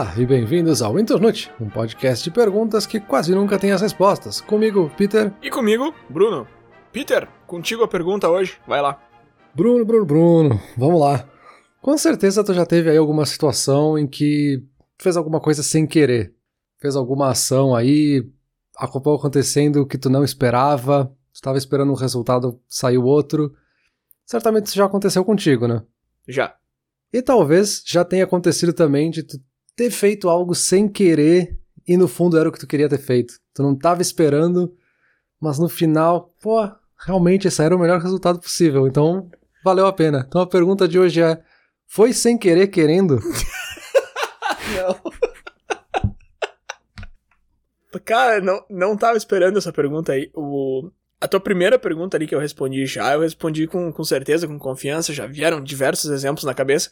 Olá e bem-vindos ao Internute, um podcast de perguntas que quase nunca tem as respostas. Comigo, Peter. E comigo, Bruno. Peter, contigo a pergunta hoje, vai lá. Bruno, Bruno, Bruno, vamos lá. Com certeza tu já teve aí alguma situação em que fez alguma coisa sem querer. Fez alguma ação aí, acabou acontecendo o que tu não esperava, tu estava esperando um resultado, saiu outro. Certamente isso já aconteceu contigo, né? Já. E talvez já tenha acontecido também de tu ter feito algo sem querer e no fundo era o que tu queria ter feito. Tu não estava esperando, mas no final, pô, realmente esse era o melhor resultado possível. Então, valeu a pena. Então a pergunta de hoje é: foi sem querer querendo? não. Cara, não, não tava esperando essa pergunta aí. O, a tua primeira pergunta ali que eu respondi já, eu respondi com, com certeza, com confiança, já vieram diversos exemplos na cabeça.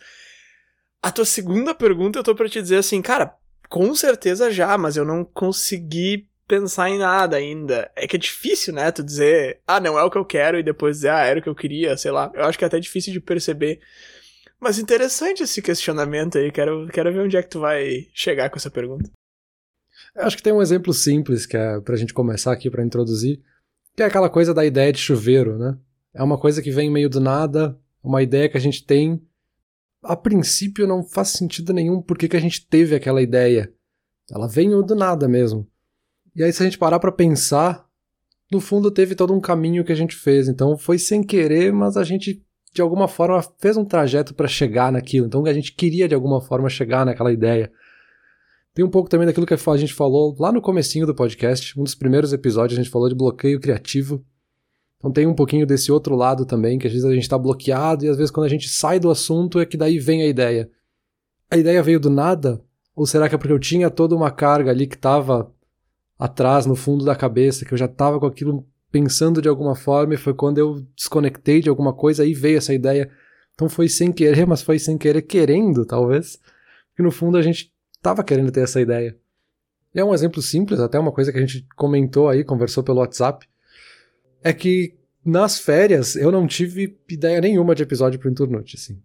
A tua segunda pergunta eu tô pra te dizer assim, cara, com certeza já, mas eu não consegui pensar em nada ainda. É que é difícil, né, tu dizer, ah, não é o que eu quero, e depois dizer, ah, era o que eu queria, sei lá. Eu acho que é até difícil de perceber. Mas interessante esse questionamento aí, quero, quero ver onde é que tu vai chegar com essa pergunta. Eu acho que tem um exemplo simples que é pra gente começar aqui para introduzir, que é aquela coisa da ideia de chuveiro, né? É uma coisa que vem meio do nada, uma ideia que a gente tem. A princípio não faz sentido nenhum porque que a gente teve aquela ideia. Ela veio do nada mesmo. E aí, se a gente parar para pensar, no fundo teve todo um caminho que a gente fez. Então foi sem querer, mas a gente de alguma forma fez um trajeto para chegar naquilo. Então a gente queria de alguma forma chegar naquela ideia. Tem um pouco também daquilo que a gente falou lá no comecinho do podcast, um dos primeiros episódios a gente falou de bloqueio criativo. Então tem um pouquinho desse outro lado também, que às vezes a gente está bloqueado e às vezes quando a gente sai do assunto é que daí vem a ideia. A ideia veio do nada? Ou será que é porque eu tinha toda uma carga ali que estava atrás, no fundo da cabeça, que eu já estava com aquilo pensando de alguma forma e foi quando eu desconectei de alguma coisa e veio essa ideia. Então foi sem querer, mas foi sem querer querendo, talvez. Que no fundo a gente estava querendo ter essa ideia. É um exemplo simples, até uma coisa que a gente comentou aí, conversou pelo WhatsApp, é que nas férias eu não tive ideia nenhuma de episódio pro Inturnute, assim.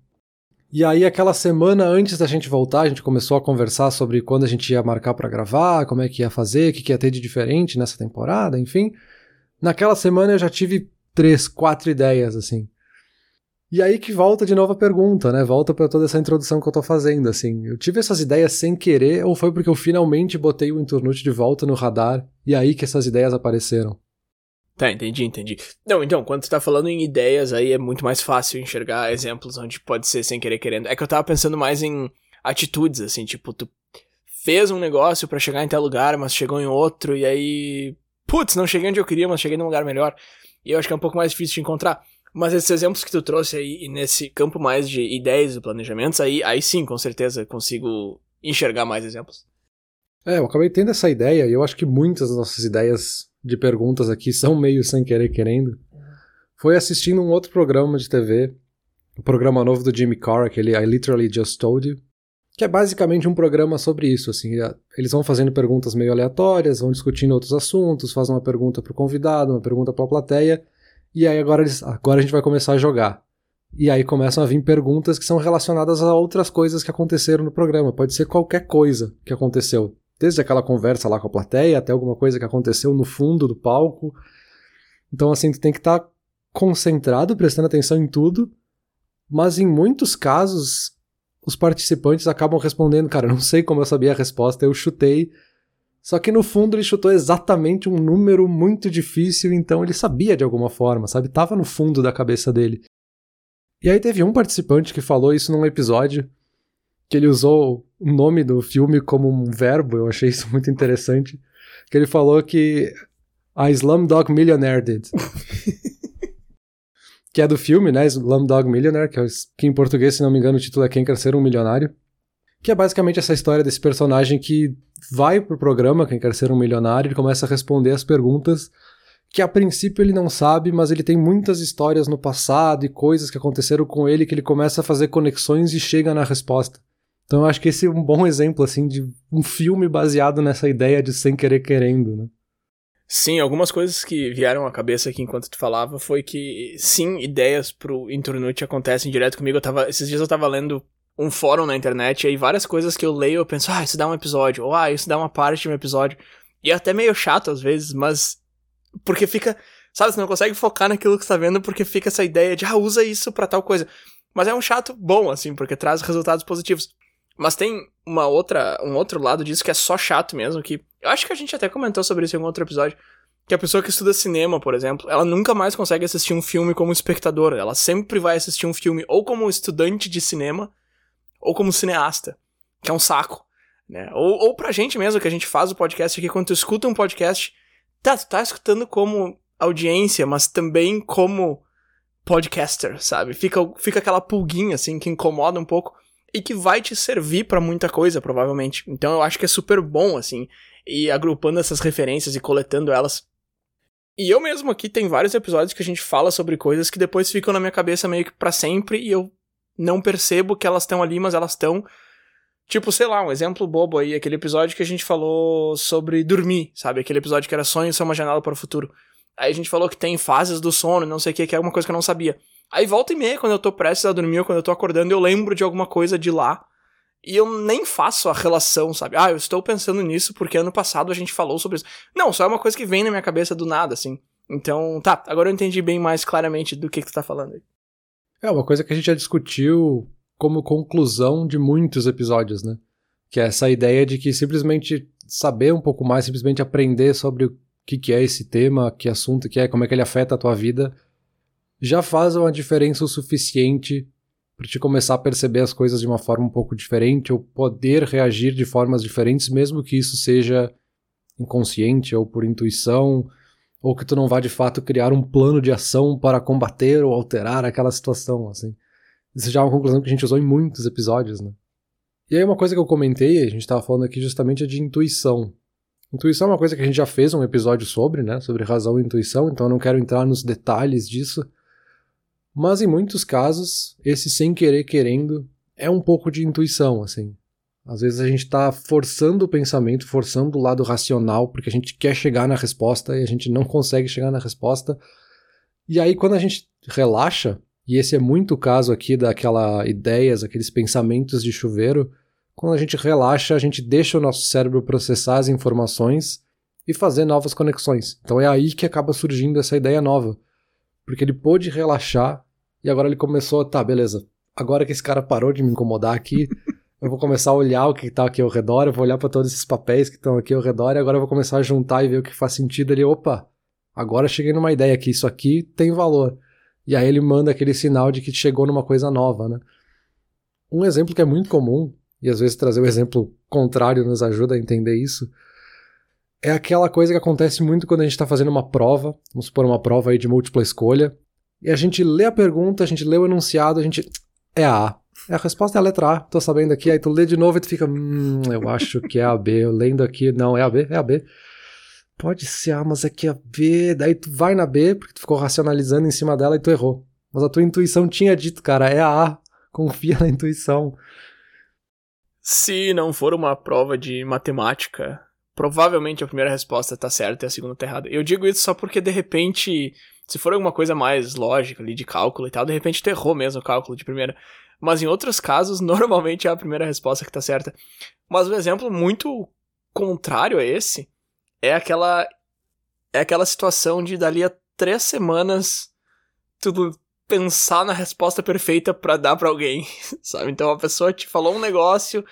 E aí, aquela semana antes da gente voltar, a gente começou a conversar sobre quando a gente ia marcar para gravar, como é que ia fazer, o que, ia ter de diferente nessa temporada, enfim. Naquela semana eu já tive três, quatro ideias, assim. E aí que volta de novo a pergunta, né? Volta para toda essa introdução que eu tô fazendo, assim. Eu tive essas ideias sem querer ou foi porque eu finalmente botei o Inturnute de volta no radar e aí que essas ideias apareceram? Tá, entendi, entendi. Não, então, quando tu tá falando em ideias, aí é muito mais fácil enxergar exemplos onde pode ser sem querer querendo. É que eu tava pensando mais em atitudes, assim, tipo, tu fez um negócio para chegar em tal lugar, mas chegou em outro, e aí putz, não cheguei onde eu queria, mas cheguei num lugar melhor. E eu acho que é um pouco mais difícil de encontrar. Mas esses exemplos que tu trouxe aí, nesse campo mais de ideias e planejamentos, aí, aí sim, com certeza, consigo enxergar mais exemplos. É, eu acabei tendo essa ideia, e eu acho que muitas das nossas ideias de perguntas aqui são meio sem querer querendo. Foi assistindo um outro programa de TV, o programa novo do Jimmy Carr, aquele I Literally Just Told You, que é basicamente um programa sobre isso, assim, eles vão fazendo perguntas meio aleatórias, vão discutindo outros assuntos, fazem uma pergunta para o convidado, uma pergunta para a plateia, e aí agora, eles, agora a gente vai começar a jogar. E aí começam a vir perguntas que são relacionadas a outras coisas que aconteceram no programa, pode ser qualquer coisa que aconteceu, desde aquela conversa lá com a plateia até alguma coisa que aconteceu no fundo do palco. Então assim, tu tem que estar tá concentrado, prestando atenção em tudo, mas em muitos casos os participantes acabam respondendo, cara, não sei como eu sabia a resposta, eu chutei. Só que no fundo ele chutou exatamente um número muito difícil, então ele sabia de alguma forma, sabe? Tava no fundo da cabeça dele. E aí teve um participante que falou isso num episódio, que ele usou o nome do filme como um verbo, eu achei isso muito interessante, que ele falou que a Slumdog Millionaire did. que é do filme, né? Slumdog Millionaire, que, é, que em português, se não me engano, o título é Quem Quer Ser um Milionário. Que é basicamente essa história desse personagem que vai pro programa Quem Quer Ser um Milionário e começa a responder as perguntas que a princípio ele não sabe, mas ele tem muitas histórias no passado e coisas que aconteceram com ele que ele começa a fazer conexões e chega na resposta. Então eu acho que esse é um bom exemplo assim de um filme baseado nessa ideia de sem querer querendo, né? Sim, algumas coisas que vieram à cabeça aqui enquanto tu falava foi que, sim, ideias pro Internute acontecem direto comigo. Eu tava, esses dias eu tava lendo um fórum na internet, e aí várias coisas que eu leio eu penso, ah, isso dá um episódio, ou ah, isso dá uma parte de um episódio. E é até meio chato às vezes, mas. Porque fica. Sabe, você não consegue focar naquilo que você tá vendo porque fica essa ideia de, ah, usa isso pra tal coisa. Mas é um chato bom, assim, porque traz resultados positivos. Mas tem uma outra, um outro lado disso que é só chato mesmo, que eu acho que a gente até comentou sobre isso em algum outro episódio, que a pessoa que estuda cinema, por exemplo, ela nunca mais consegue assistir um filme como espectador, ela sempre vai assistir um filme ou como estudante de cinema ou como cineasta, que é um saco, né? Ou, ou pra gente mesmo, que a gente faz o podcast aqui, quando tu escuta um podcast, tá, tu tá escutando como audiência, mas também como podcaster, sabe? Fica, fica aquela pulguinha, assim, que incomoda um pouco e que vai te servir para muita coisa, provavelmente. Então eu acho que é super bom, assim, e agrupando essas referências e coletando elas. E eu mesmo aqui tem vários episódios que a gente fala sobre coisas que depois ficam na minha cabeça meio que para sempre e eu não percebo que elas estão ali, mas elas estão. Tipo, sei lá, um exemplo bobo aí, aquele episódio que a gente falou sobre dormir, sabe? Aquele episódio que era sonho ser uma janela para o futuro. Aí a gente falou que tem fases do sono, não sei o que, que é uma coisa que eu não sabia. Aí volta e meia, quando eu tô prestes a dormir ou quando eu tô acordando, eu lembro de alguma coisa de lá. E eu nem faço a relação, sabe? Ah, eu estou pensando nisso porque ano passado a gente falou sobre isso. Não, só é uma coisa que vem na minha cabeça do nada, assim. Então, tá, agora eu entendi bem mais claramente do que, que tá falando aí. É uma coisa que a gente já discutiu como conclusão de muitos episódios, né? Que é essa ideia de que simplesmente saber um pouco mais, simplesmente aprender sobre o que, que é esse tema, que assunto que é, como é que ele afeta a tua vida, já faz uma diferença o suficiente para te começar a perceber as coisas de uma forma um pouco diferente ou poder reagir de formas diferentes, mesmo que isso seja inconsciente ou por intuição ou que tu não vá de fato criar um plano de ação para combater ou alterar aquela situação, assim. Isso já é uma conclusão que a gente usou em muitos episódios, né? E aí uma coisa que eu comentei, a gente estava falando aqui justamente é de intuição. Intuição é uma coisa que a gente já fez um episódio sobre, né? Sobre razão e intuição, então eu não quero entrar nos detalhes disso. Mas em muitos casos, esse sem querer querendo é um pouco de intuição, assim. Às vezes a gente está forçando o pensamento, forçando o lado racional, porque a gente quer chegar na resposta e a gente não consegue chegar na resposta. E aí, quando a gente relaxa, e esse é muito o caso aqui daquela ideias, aqueles pensamentos de chuveiro, quando a gente relaxa, a gente deixa o nosso cérebro processar as informações e fazer novas conexões. Então é aí que acaba surgindo essa ideia nova. Porque ele pôde relaxar e agora ele começou, tá, beleza. Agora que esse cara parou de me incomodar aqui, eu vou começar a olhar o que está aqui ao redor, eu vou olhar para todos esses papéis que estão aqui ao redor e agora eu vou começar a juntar e ver o que faz sentido ali. Opa, agora cheguei numa ideia que isso aqui tem valor. E aí ele manda aquele sinal de que chegou numa coisa nova, né? Um exemplo que é muito comum, e às vezes trazer o exemplo contrário nos ajuda a entender isso, é aquela coisa que acontece muito quando a gente está fazendo uma prova, vamos supor uma prova aí de múltipla escolha, e a gente lê a pergunta, a gente lê o enunciado, a gente. É a A. A resposta é a letra A, tô sabendo aqui. Aí tu lê de novo e tu fica, hum, eu acho que é a B. Eu lendo aqui, não, é a B, é a B. Pode ser A, mas é que é a B. Daí tu vai na B, porque tu ficou racionalizando em cima dela e tu errou. Mas a tua intuição tinha dito, cara, é a A. Confia na intuição. Se não for uma prova de matemática, provavelmente a primeira resposta tá certa e a segunda tá errada. Eu digo isso só porque de repente, se for alguma coisa mais lógica ali de cálculo e tal, de repente tu errou mesmo o cálculo de primeira. Mas em outros casos, normalmente é a primeira resposta que tá certa. Mas um exemplo muito contrário a esse é aquela é aquela situação de dali a três semanas tudo pensar na resposta perfeita para dar para alguém, sabe? Então a pessoa te falou um negócio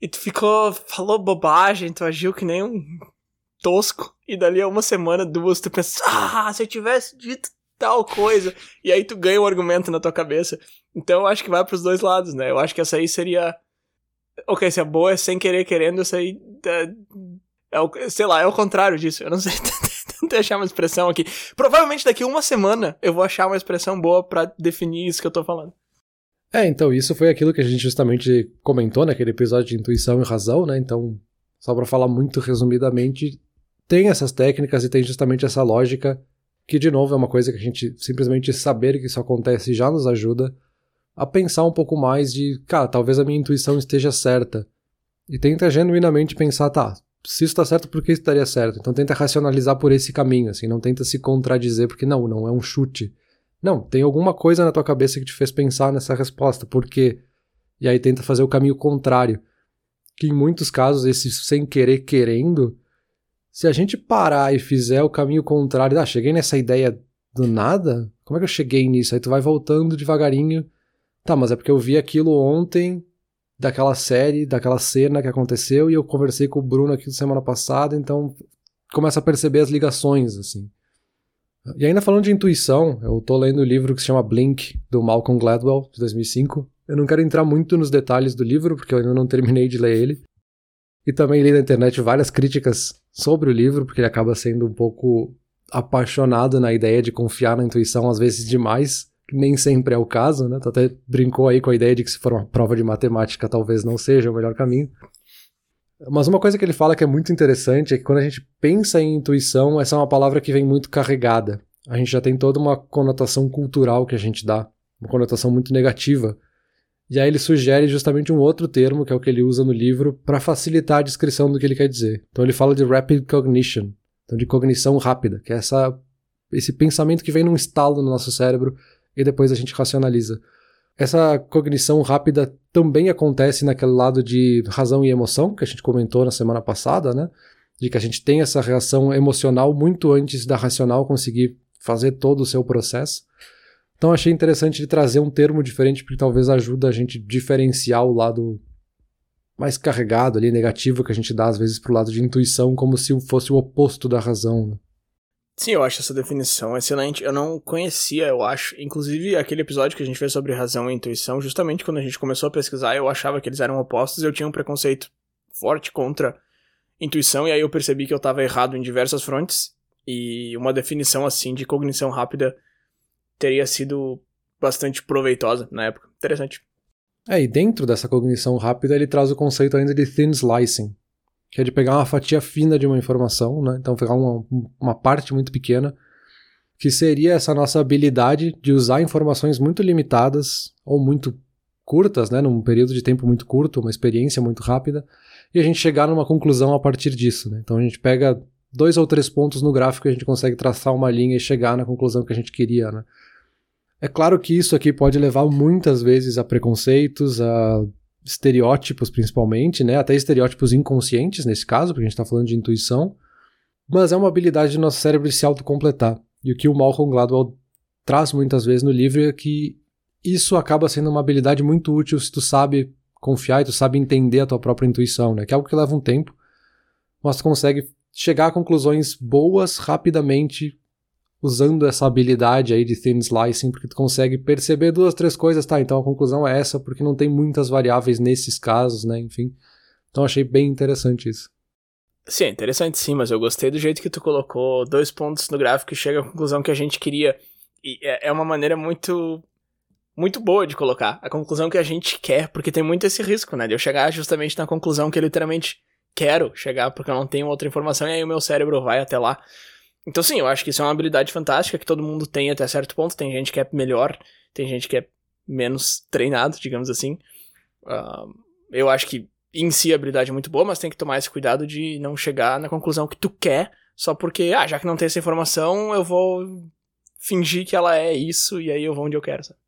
e tu ficou falou bobagem, tu agiu que nem um tosco e dali a uma semana, duas, tu pensa, ah, se eu tivesse dito tal coisa. E aí tu ganha um argumento na tua cabeça. Então eu acho que vai pros dois lados, né? Eu acho que essa aí seria. Ok, se a boa é sem querer querendo, essa aí. É, é o, sei lá, é o contrário disso. Eu não sei. Tentei achar uma expressão aqui. Provavelmente daqui uma semana eu vou achar uma expressão boa para definir isso que eu tô falando. É, então isso foi aquilo que a gente justamente comentou naquele episódio de intuição e razão, né? Então, só para falar muito resumidamente, tem essas técnicas e tem justamente essa lógica que, de novo, é uma coisa que a gente simplesmente saber que isso acontece já nos ajuda a pensar um pouco mais de, cara, talvez a minha intuição esteja certa. E tenta genuinamente pensar, tá, se isso está certo, por que isso estaria certo? Então tenta racionalizar por esse caminho, assim, não tenta se contradizer, porque não, não é um chute. Não, tem alguma coisa na tua cabeça que te fez pensar nessa resposta, por quê? e aí tenta fazer o caminho contrário. Que em muitos casos, esse sem querer querendo, se a gente parar e fizer o caminho contrário, ah, cheguei nessa ideia do nada? Como é que eu cheguei nisso? Aí tu vai voltando devagarinho. Tá, mas é porque eu vi aquilo ontem, daquela série, daquela cena que aconteceu, e eu conversei com o Bruno aqui semana passada, então começa a perceber as ligações, assim. E ainda falando de intuição, eu tô lendo o um livro que se chama Blink, do Malcolm Gladwell, de 2005. Eu não quero entrar muito nos detalhes do livro, porque eu ainda não terminei de ler ele. E também li na internet várias críticas sobre o livro, porque ele acaba sendo um pouco apaixonado na ideia de confiar na intuição, às vezes demais, que nem sempre é o caso, né? Tu até brincou aí com a ideia de que se for uma prova de matemática talvez não seja o melhor caminho. Mas uma coisa que ele fala que é muito interessante é que quando a gente pensa em intuição, essa é uma palavra que vem muito carregada. A gente já tem toda uma conotação cultural que a gente dá, uma conotação muito negativa. E aí ele sugere justamente um outro termo, que é o que ele usa no livro, para facilitar a descrição do que ele quer dizer. Então ele fala de rapid cognition, então de cognição rápida, que é essa, esse pensamento que vem num estalo no nosso cérebro e depois a gente racionaliza. Essa cognição rápida também acontece naquele lado de razão e emoção, que a gente comentou na semana passada, né? De que a gente tem essa reação emocional muito antes da racional conseguir fazer todo o seu processo. Então achei interessante de trazer um termo diferente, porque talvez ajude a gente diferenciar o lado mais carregado ali, negativo, que a gente dá às vezes pro lado de intuição, como se fosse o oposto da razão. Né? Sim, eu acho essa definição excelente. Eu não conhecia, eu acho. Inclusive, aquele episódio que a gente fez sobre razão e intuição, justamente quando a gente começou a pesquisar, eu achava que eles eram opostos eu tinha um preconceito forte contra intuição, e aí eu percebi que eu estava errado em diversas frontes, e uma definição assim de cognição rápida teria sido bastante proveitosa na época. Interessante. É, e dentro dessa cognição rápida ele traz o conceito ainda de thin slicing, que é de pegar uma fatia fina de uma informação, né? Então pegar uma, uma parte muito pequena, que seria essa nossa habilidade de usar informações muito limitadas ou muito curtas, né? Num período de tempo muito curto, uma experiência muito rápida, e a gente chegar numa conclusão a partir disso, né? Então a gente pega dois ou três pontos no gráfico e a gente consegue traçar uma linha e chegar na conclusão que a gente queria, né? É claro que isso aqui pode levar muitas vezes a preconceitos, a estereótipos principalmente, né? Até estereótipos inconscientes nesse caso, porque a gente está falando de intuição. Mas é uma habilidade do nosso cérebro se autocompletar. E o que o Malcolm Gladwell traz muitas vezes no livro é que isso acaba sendo uma habilidade muito útil se tu sabe confiar e tu sabe entender a tua própria intuição, né? Que é algo que leva um tempo, mas tu consegue chegar a conclusões boas rapidamente usando essa habilidade aí de thin slicing, porque tu consegue perceber duas, três coisas, tá? Então a conclusão é essa, porque não tem muitas variáveis nesses casos, né? Enfim. Então achei bem interessante isso. Sim, é interessante sim, mas eu gostei do jeito que tu colocou dois pontos no gráfico e chega à conclusão que a gente queria. E é, é uma maneira muito muito boa de colocar a conclusão que a gente quer, porque tem muito esse risco, né? De eu chegar justamente na conclusão que eu literalmente quero chegar, porque eu não tenho outra informação, e aí o meu cérebro vai até lá. Então, sim, eu acho que isso é uma habilidade fantástica que todo mundo tem até certo ponto. Tem gente que é melhor, tem gente que é menos treinado, digamos assim. Uh, eu acho que em si a habilidade é muito boa, mas tem que tomar esse cuidado de não chegar na conclusão que tu quer só porque, ah, já que não tem essa informação, eu vou fingir que ela é isso e aí eu vou onde eu quero, sabe?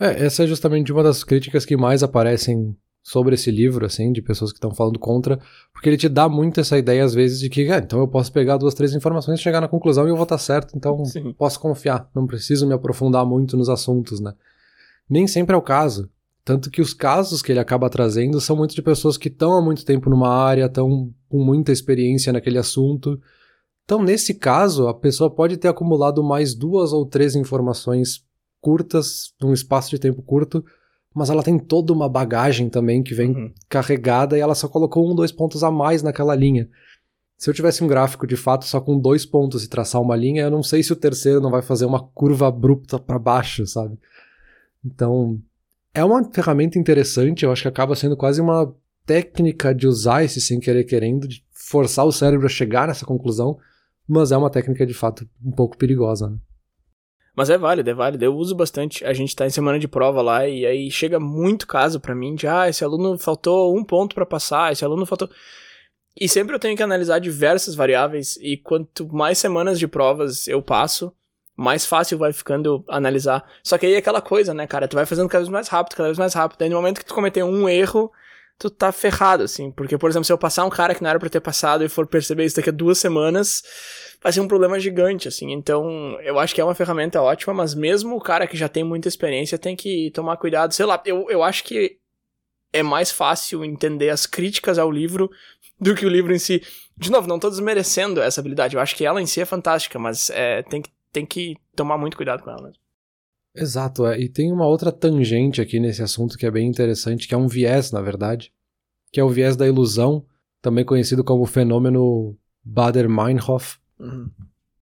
É, essa é justamente uma das críticas que mais aparecem sobre esse livro, assim, de pessoas que estão falando contra, porque ele te dá muito essa ideia, às vezes, de que, ah, então eu posso pegar duas, três informações, chegar na conclusão e eu vou estar certo, então Sim. posso confiar, não preciso me aprofundar muito nos assuntos, né? Nem sempre é o caso. Tanto que os casos que ele acaba trazendo são muito de pessoas que estão há muito tempo numa área, estão com muita experiência naquele assunto. Então, nesse caso, a pessoa pode ter acumulado mais duas ou três informações curtas, num espaço de tempo curto, mas ela tem toda uma bagagem também que vem uhum. carregada e ela só colocou um, dois pontos a mais naquela linha. Se eu tivesse um gráfico de fato só com dois pontos e traçar uma linha, eu não sei se o terceiro não vai fazer uma curva abrupta para baixo, sabe? Então, é uma ferramenta interessante, eu acho que acaba sendo quase uma técnica de usar esse sem querer querendo, de forçar o cérebro a chegar nessa conclusão, mas é uma técnica de fato um pouco perigosa. Né? Mas é válido, é válido. Eu uso bastante. A gente tá em semana de prova lá e aí chega muito caso para mim de, ah, esse aluno faltou um ponto para passar, esse aluno faltou. E sempre eu tenho que analisar diversas variáveis e quanto mais semanas de provas eu passo, mais fácil vai ficando analisar. Só que aí é aquela coisa, né, cara? Tu vai fazendo cada vez mais rápido, cada vez mais rápido. Aí no momento que tu cometer um erro, tu tá ferrado, assim. Porque, por exemplo, se eu passar um cara que não era pra ter passado e for perceber isso daqui a duas semanas, vai ser um problema gigante, assim. Então, eu acho que é uma ferramenta ótima, mas mesmo o cara que já tem muita experiência tem que tomar cuidado. Sei lá, eu, eu acho que é mais fácil entender as críticas ao livro do que o livro em si. De novo, não tô desmerecendo essa habilidade. Eu acho que ela em si é fantástica, mas é, tem que tem que tomar muito cuidado com ela mesmo. Exato, é. e tem uma outra tangente aqui nesse assunto que é bem interessante, que é um viés, na verdade, que é o viés da ilusão, também conhecido como fenômeno Bader-Meinhof, uhum.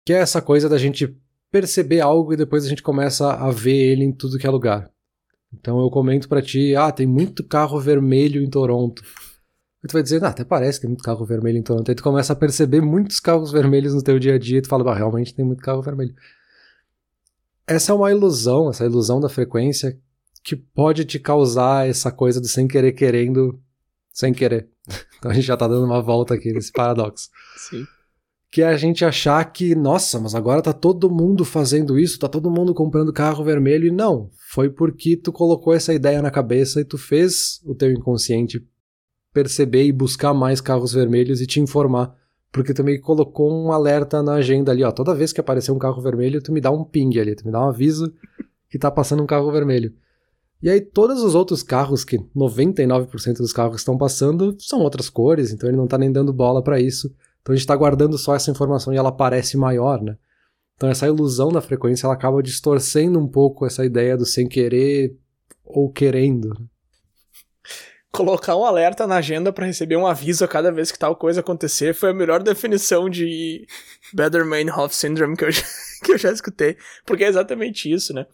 que é essa coisa da gente perceber algo e depois a gente começa a ver ele em tudo que é lugar. Então eu comento para ti, ah, tem muito carro vermelho em Toronto. E tu vai dizer, ah, até parece que tem muito carro vermelho em Toronto. Aí tu começa a perceber muitos carros vermelhos no teu dia a dia e tu fala, bah, realmente tem muito carro vermelho. Essa é uma ilusão, essa ilusão da frequência que pode te causar essa coisa de sem querer querendo, sem querer. Então a gente já tá dando uma volta aqui nesse paradoxo. Sim. Que é a gente achar que, nossa, mas agora tá todo mundo fazendo isso, tá todo mundo comprando carro vermelho. E não, foi porque tu colocou essa ideia na cabeça e tu fez o teu inconsciente perceber e buscar mais carros vermelhos e te informar. Porque tu colocou um alerta na agenda ali, ó. Toda vez que aparecer um carro vermelho, tu me dá um ping ali, tu me dá um aviso que tá passando um carro vermelho. E aí todos os outros carros, que 99% dos carros estão passando, são outras cores, então ele não tá nem dando bola para isso. Então a gente tá guardando só essa informação e ela parece maior, né? Então essa ilusão da frequência, ela acaba distorcendo um pouco essa ideia do sem querer ou querendo. Né? colocar um alerta na agenda para receber um aviso a cada vez que tal coisa acontecer foi a melhor definição de Better Meinhof Syndrome que eu, já, que eu já escutei. Porque é exatamente isso, né?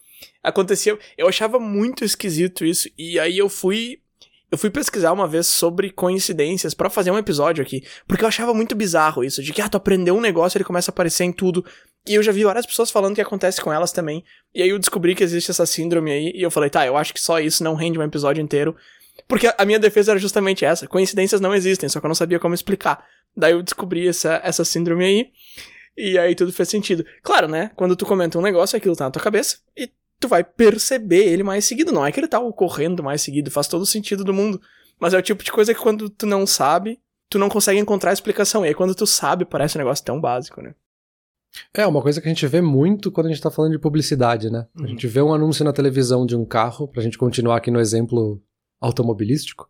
Acontecia. Eu achava muito esquisito isso. E aí eu fui. Eu fui pesquisar uma vez sobre coincidências para fazer um episódio aqui. Porque eu achava muito bizarro isso. De que, ah, tu aprendeu um negócio ele começa a aparecer em tudo. E eu já vi várias pessoas falando que acontece com elas também. E aí eu descobri que existe essa síndrome aí. E eu falei, tá, eu acho que só isso não rende um episódio inteiro. Porque a minha defesa era justamente essa. Coincidências não existem, só que eu não sabia como explicar. Daí eu descobri essa, essa síndrome aí. E aí tudo fez sentido. Claro, né? Quando tu comenta um negócio, aquilo tá na tua cabeça. E tu vai perceber ele mais seguido. Não é que ele tá ocorrendo mais seguido. Faz todo o sentido do mundo. Mas é o tipo de coisa que quando tu não sabe, tu não consegue encontrar a explicação. E aí quando tu sabe, parece um negócio tão básico, né? É, uma coisa que a gente vê muito quando a gente tá falando de publicidade, né? Uhum. A gente vê um anúncio na televisão de um carro, pra gente continuar aqui no exemplo automobilístico,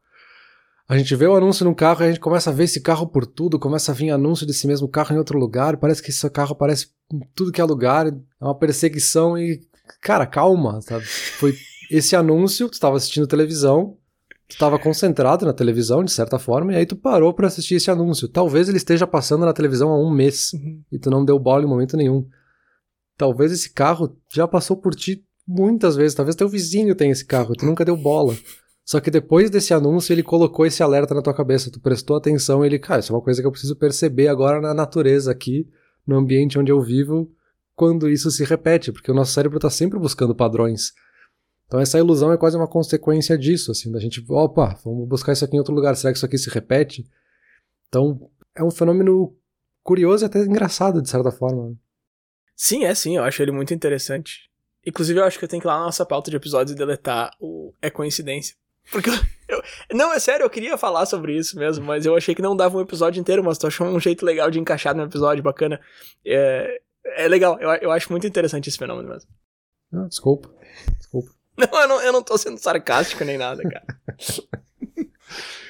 a gente vê o anúncio num carro e a gente começa a ver esse carro por tudo, começa a vir anúncio desse mesmo carro em outro lugar, parece que esse carro aparece em tudo que é lugar, é uma perseguição e. Cara, calma, sabe? Foi esse anúncio, tu estava assistindo televisão, tu estava concentrado na televisão, de certa forma, e aí tu parou para assistir esse anúncio. Talvez ele esteja passando na televisão há um mês uhum. e tu não deu bola em momento nenhum. Talvez esse carro já passou por ti muitas vezes, talvez teu vizinho tenha esse carro, tu nunca deu bola. Só que depois desse anúncio, ele colocou esse alerta na tua cabeça, tu prestou atenção, ele, cara, isso é uma coisa que eu preciso perceber agora na natureza aqui, no ambiente onde eu vivo, quando isso se repete, porque o nosso cérebro está sempre buscando padrões. Então essa ilusão é quase uma consequência disso, assim, da gente, opa, vamos buscar isso aqui em outro lugar, será que isso aqui se repete? Então é um fenômeno curioso e até engraçado, de certa forma. Sim, é sim, eu acho ele muito interessante. Inclusive, eu acho que eu tenho que ir lá na nossa pauta de episódios e deletar o É Coincidência. Porque eu, Não, é sério, eu queria falar sobre isso mesmo, mas eu achei que não dava um episódio inteiro, mas tu achou um jeito legal de encaixar no episódio bacana. É, é legal, eu, eu acho muito interessante esse fenômeno mesmo. Não, desculpa. Desculpa. Não eu, não, eu não tô sendo sarcástico nem nada, cara.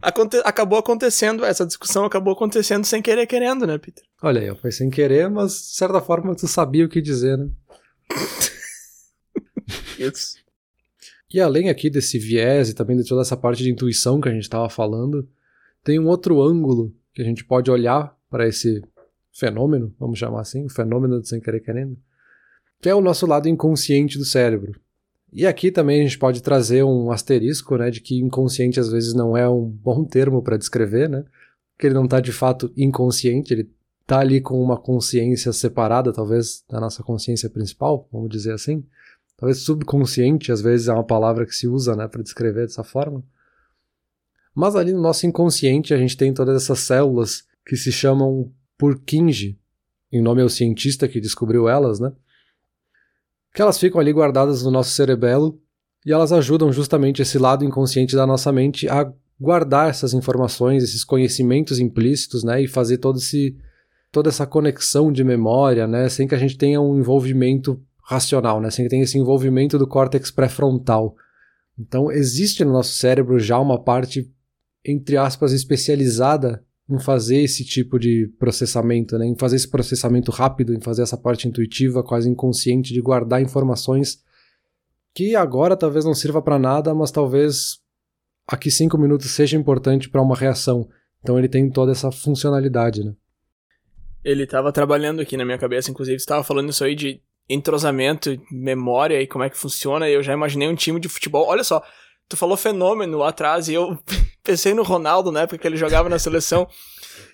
Aconte acabou acontecendo, essa discussão acabou acontecendo sem querer querendo, né, Peter? Olha aí, foi sem querer, mas de certa forma tu sabia o que dizer, né? Isso. E além aqui desse viés e também de toda essa parte de intuição que a gente estava falando, tem um outro ângulo que a gente pode olhar para esse fenômeno, vamos chamar assim, o fenômeno do sem querer querendo, que é o nosso lado inconsciente do cérebro. E aqui também a gente pode trazer um asterisco, né, de que inconsciente às vezes não é um bom termo para descrever, né? Que ele não está de fato inconsciente, ele está ali com uma consciência separada, talvez, da nossa consciência principal, vamos dizer assim. Talvez subconsciente, às vezes é uma palavra que se usa né, para descrever dessa forma. Mas ali no nosso inconsciente a gente tem todas essas células que se chamam Purkinje, em nome ao cientista que descobriu elas, né? que elas ficam ali guardadas no nosso cerebelo e elas ajudam justamente esse lado inconsciente da nossa mente a guardar essas informações, esses conhecimentos implícitos, né, e fazer todo esse toda essa conexão de memória, né, sem que a gente tenha um envolvimento racional, né, sem que tenha esse envolvimento do córtex pré-frontal. Então, existe no nosso cérebro já uma parte entre aspas especializada em fazer esse tipo de processamento, né, em fazer esse processamento rápido, em fazer essa parte intuitiva, quase inconsciente de guardar informações que agora talvez não sirva para nada, mas talvez aqui cinco minutos seja importante para uma reação. Então ele tem toda essa funcionalidade, né? Ele estava trabalhando aqui na minha cabeça, inclusive estava falando isso aí de entrosamento, memória e como é que funciona. E eu já imaginei um time de futebol. Olha só, tu falou fenômeno atrás e eu pensei no Ronaldo na época que ele jogava na seleção.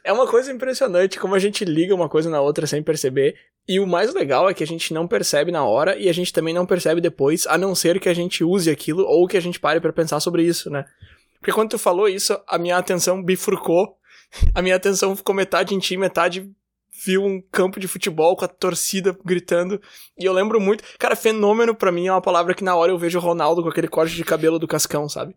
É uma coisa impressionante como a gente liga uma coisa na outra sem perceber. E o mais legal é que a gente não percebe na hora e a gente também não percebe depois, a não ser que a gente use aquilo ou que a gente pare para pensar sobre isso, né? Porque quando tu falou isso, a minha atenção bifurcou. A minha atenção ficou metade em ti, metade viu um campo de futebol com a torcida gritando. E eu lembro muito. Cara, fenômeno para mim é uma palavra que na hora eu vejo o Ronaldo com aquele corte de cabelo do Cascão, sabe?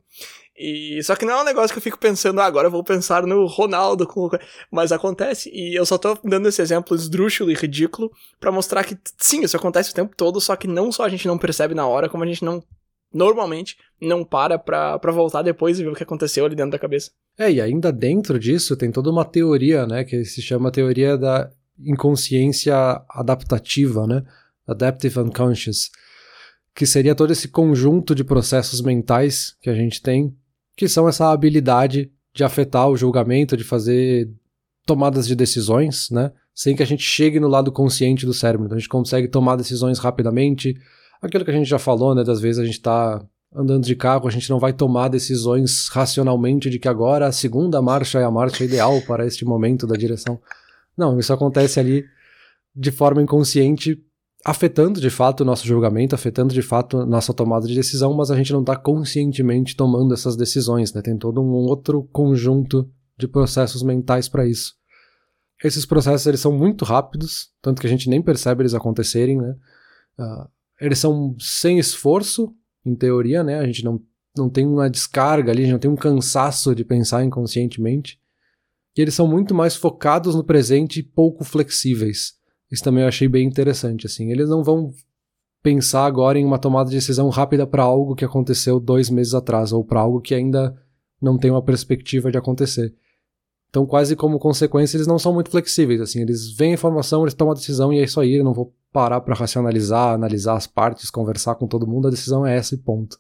E só que não é um negócio que eu fico pensando, ah, agora eu vou pensar no Ronaldo, mas acontece. E eu só tô dando esse exemplo esdrúxulo e ridículo para mostrar que sim, isso acontece o tempo todo, só que não só a gente não percebe na hora, como a gente não normalmente não para pra, pra voltar depois e ver o que aconteceu ali dentro da cabeça. É, e ainda dentro disso tem toda uma teoria, né, que se chama teoria da inconsciência adaptativa, né, adaptive unconscious, que seria todo esse conjunto de processos mentais que a gente tem, que são essa habilidade de afetar o julgamento, de fazer tomadas de decisões, né, sem que a gente chegue no lado consciente do cérebro. Então a gente consegue tomar decisões rapidamente, aquilo que a gente já falou, né, das vezes a gente está andando de carro, a gente não vai tomar decisões racionalmente de que agora a segunda marcha é a marcha ideal para este momento da direção. Não, isso acontece ali de forma inconsciente, afetando de fato o nosso julgamento, afetando de fato nossa tomada de decisão, mas a gente não está conscientemente tomando essas decisões, né? Tem todo um outro conjunto de processos mentais para isso. Esses processos eles são muito rápidos, tanto que a gente nem percebe eles acontecerem, né? Uh, eles são sem esforço, em teoria, né? A gente não, não tem uma descarga ali, a gente não tem um cansaço de pensar inconscientemente. E eles são muito mais focados no presente e pouco flexíveis. Isso também eu achei bem interessante, assim. Eles não vão pensar agora em uma tomada de decisão rápida para algo que aconteceu dois meses atrás, ou para algo que ainda não tem uma perspectiva de acontecer. Então, quase como consequência, eles não são muito flexíveis, assim. Eles veem a informação, eles tomam a decisão e é isso aí, eu não vou parar para racionalizar, analisar as partes, conversar com todo mundo, a decisão é essa e ponto.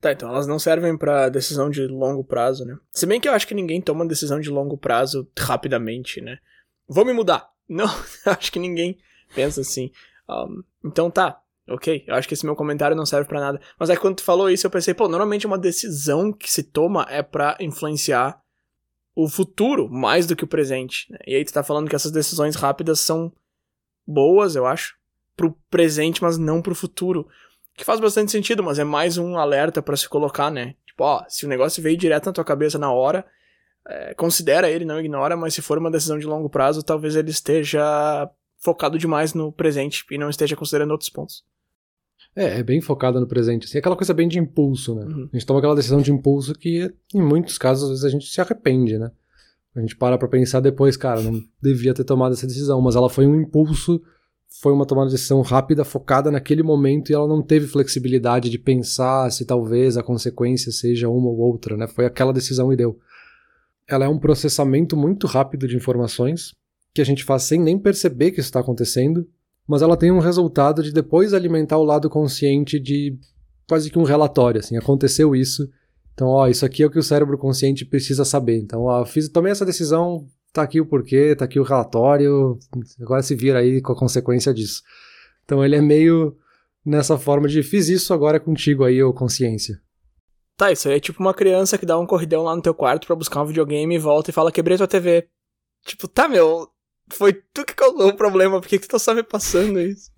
Tá, então elas não servem para decisão de longo prazo, né? Se bem que eu acho que ninguém toma decisão de longo prazo rapidamente, né? Vou me mudar. Não, acho que ninguém pensa assim. Um, então tá, ok. Eu acho que esse meu comentário não serve para nada. Mas aí quando tu falou isso, eu pensei, pô, normalmente uma decisão que se toma é para influenciar o futuro mais do que o presente. Né? E aí tu tá falando que essas decisões rápidas são boas, eu acho, pro presente, mas não pro futuro. Que faz bastante sentido, mas é mais um alerta para se colocar, né? Tipo, ó, se o negócio veio direto na tua cabeça na hora, é, considera ele, não ignora, mas se for uma decisão de longo prazo, talvez ele esteja focado demais no presente e não esteja considerando outros pontos. É, é bem focada no presente, assim, aquela coisa bem de impulso, né? Uhum. A gente toma aquela decisão de impulso que, em muitos casos, às vezes a gente se arrepende, né? A gente para pra pensar depois, cara, não devia ter tomado essa decisão, mas ela foi um impulso, foi uma tomada de decisão rápida, focada naquele momento e ela não teve flexibilidade de pensar se talvez a consequência seja uma ou outra, né? Foi aquela decisão e deu. Ela é um processamento muito rápido de informações que a gente faz sem nem perceber que isso está acontecendo, mas ela tem um resultado de depois alimentar o lado consciente de quase que um relatório, assim, aconteceu isso, então, ó, isso aqui é o que o cérebro consciente precisa saber. Então, ó, fiz, tomei essa decisão, tá aqui o porquê, tá aqui o relatório, agora se vira aí com a consequência disso. Então, ele é meio nessa forma de fiz isso, agora é contigo aí, ô consciência. Tá, isso aí é tipo uma criança que dá um corridão lá no teu quarto para buscar um videogame e volta e fala, quebrei tua TV. Tipo, tá, meu, foi tu que causou o problema, por que, que tu tá só me passando isso?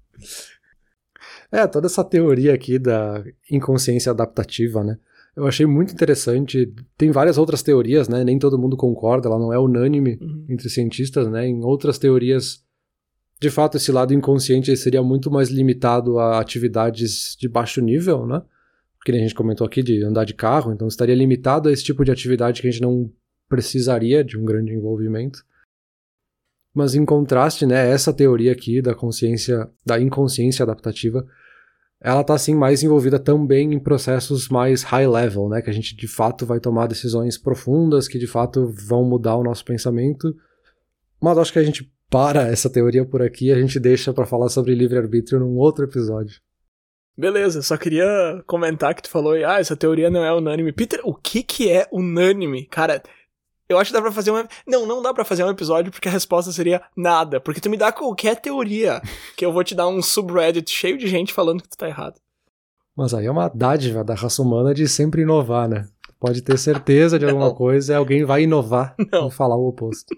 É, toda essa teoria aqui da inconsciência adaptativa, né? Eu achei muito interessante. Tem várias outras teorias, né? Nem todo mundo concorda, ela não é unânime uhum. entre cientistas, né? Em outras teorias, de fato, esse lado inconsciente seria muito mais limitado a atividades de baixo nível, né? Que a gente comentou aqui de andar de carro, então estaria limitado a esse tipo de atividade que a gente não precisaria de um grande envolvimento. Mas em contraste, né, essa teoria aqui da consciência, da inconsciência adaptativa, ela está assim mais envolvida também em processos mais high level, né, que a gente de fato vai tomar decisões profundas que de fato vão mudar o nosso pensamento. Mas acho que a gente para essa teoria por aqui, a gente deixa para falar sobre livre-arbítrio num outro episódio. Beleza, só queria comentar que tu falou, ah, essa teoria não é unânime. Peter, o que que é unânime? Cara, eu acho que dá pra fazer um. Não, não dá pra fazer um episódio porque a resposta seria nada. Porque tu me dá qualquer teoria que eu vou te dar um subreddit cheio de gente falando que tu tá errado. Mas aí é uma dádiva da raça humana de sempre inovar, né? Pode ter certeza de alguma coisa e alguém vai inovar não. e falar o oposto.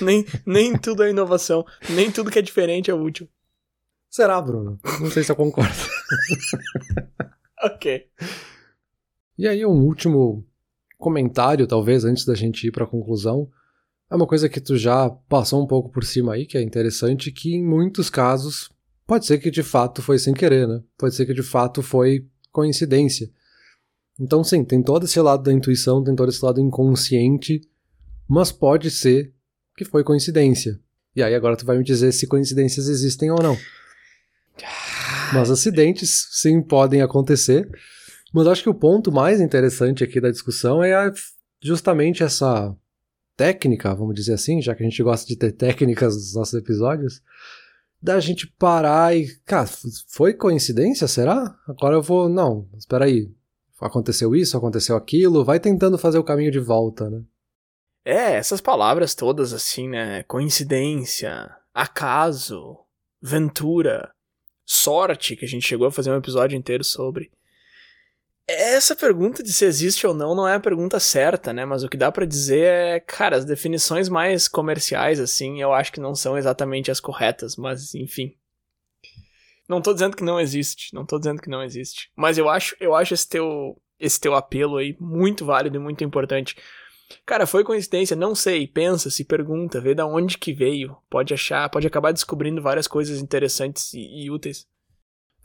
nem, nem tudo é inovação. Nem tudo que é diferente é útil. Será, Bruno? Não sei se eu concordo. ok. E aí, um último comentário, talvez, antes da gente ir para a conclusão. É uma coisa que tu já passou um pouco por cima aí, que é interessante, que em muitos casos pode ser que de fato foi sem querer, né? Pode ser que de fato foi coincidência. Então, sim, tem todo esse lado da intuição, tem todo esse lado inconsciente, mas pode ser que foi coincidência. E aí agora tu vai me dizer se coincidências existem ou não. Mas acidentes sim podem acontecer. Mas acho que o ponto mais interessante aqui da discussão é a, justamente essa técnica, vamos dizer assim, já que a gente gosta de ter técnicas nos nossos episódios, da gente parar e, cara, foi coincidência, será? Agora eu vou, não, espera aí, aconteceu isso, aconteceu aquilo, vai tentando fazer o caminho de volta, né? É, essas palavras todas assim, né? Coincidência, acaso, ventura, sorte, que a gente chegou a fazer um episódio inteiro sobre. Essa pergunta de se existe ou não não é a pergunta certa, né? Mas o que dá para dizer é, cara, as definições mais comerciais, assim, eu acho que não são exatamente as corretas, mas enfim. Não tô dizendo que não existe, não tô dizendo que não existe. Mas eu acho, eu acho esse teu, esse teu apelo aí muito válido e muito importante. Cara, foi coincidência? Não sei. Pensa, se pergunta, vê da onde que veio. Pode achar, pode acabar descobrindo várias coisas interessantes e, e úteis.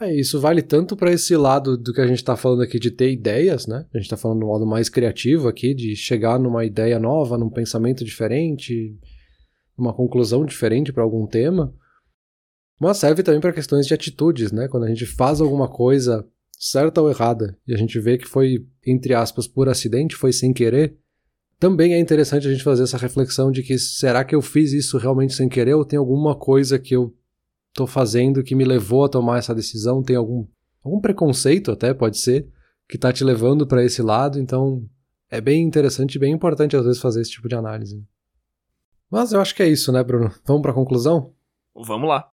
É, isso vale tanto para esse lado do que a gente está falando aqui de ter ideias, né? A gente está falando no modo mais criativo aqui, de chegar numa ideia nova, num pensamento diferente, uma conclusão diferente para algum tema. Mas serve também para questões de atitudes, né? Quando a gente faz alguma coisa certa ou errada e a gente vê que foi, entre aspas, por acidente, foi sem querer, também é interessante a gente fazer essa reflexão de que será que eu fiz isso realmente sem querer ou tem alguma coisa que eu tô fazendo que me levou a tomar essa decisão? Tem algum, algum preconceito até, pode ser, que tá te levando para esse lado? Então é bem interessante e bem importante às vezes fazer esse tipo de análise. Mas eu acho que é isso, né, Bruno? Vamos para a conclusão? Vamos lá.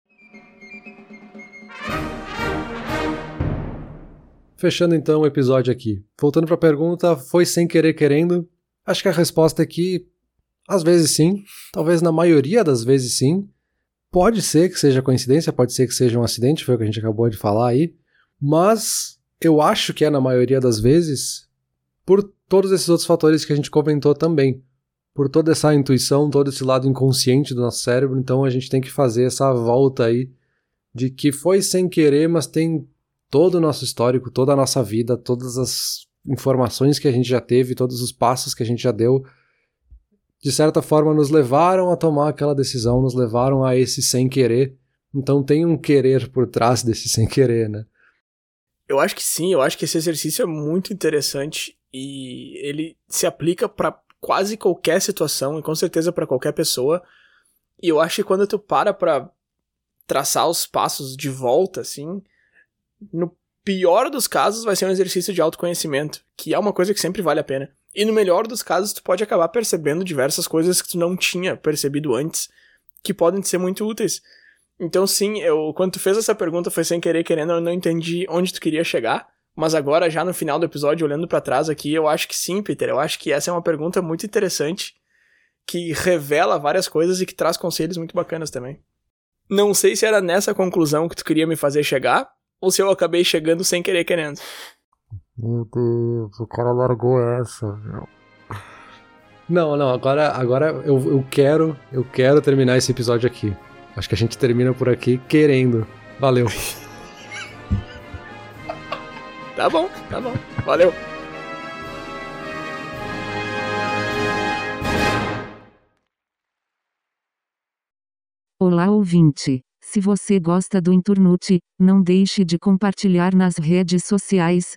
Fechando então o episódio aqui. Voltando para a pergunta, foi sem querer querendo? Acho que a resposta é que às vezes sim, talvez na maioria das vezes sim. Pode ser que seja coincidência, pode ser que seja um acidente, foi o que a gente acabou de falar aí, mas eu acho que é na maioria das vezes por todos esses outros fatores que a gente comentou também. Por toda essa intuição, todo esse lado inconsciente do nosso cérebro, então a gente tem que fazer essa volta aí de que foi sem querer, mas tem todo o nosso histórico, toda a nossa vida, todas as informações que a gente já teve, todos os passos que a gente já deu, de certa forma nos levaram a tomar aquela decisão, nos levaram a esse sem querer. Então tem um querer por trás desse sem querer, né? Eu acho que sim, eu acho que esse exercício é muito interessante e ele se aplica para quase qualquer situação e com certeza para qualquer pessoa. E eu acho que quando tu para para traçar os passos de volta assim, no pior dos casos, vai ser um exercício de autoconhecimento, que é uma coisa que sempre vale a pena. E no melhor dos casos, tu pode acabar percebendo diversas coisas que tu não tinha percebido antes, que podem ser muito úteis. Então, sim, eu, quando tu fez essa pergunta foi sem querer, querendo, eu não entendi onde tu queria chegar. Mas agora, já no final do episódio, olhando para trás aqui, eu acho que sim, Peter. Eu acho que essa é uma pergunta muito interessante, que revela várias coisas e que traz conselhos muito bacanas também. Não sei se era nessa conclusão que tu queria me fazer chegar, ou se eu acabei chegando sem querer querendo. Meu Deus, o cara largou essa, meu. Não, não, agora, agora eu, eu quero, eu quero terminar esse episódio aqui. Acho que a gente termina por aqui querendo. Valeu. tá bom, tá bom. Valeu. Olá ouvinte. Se você gosta do Inturnute, não deixe de compartilhar nas redes sociais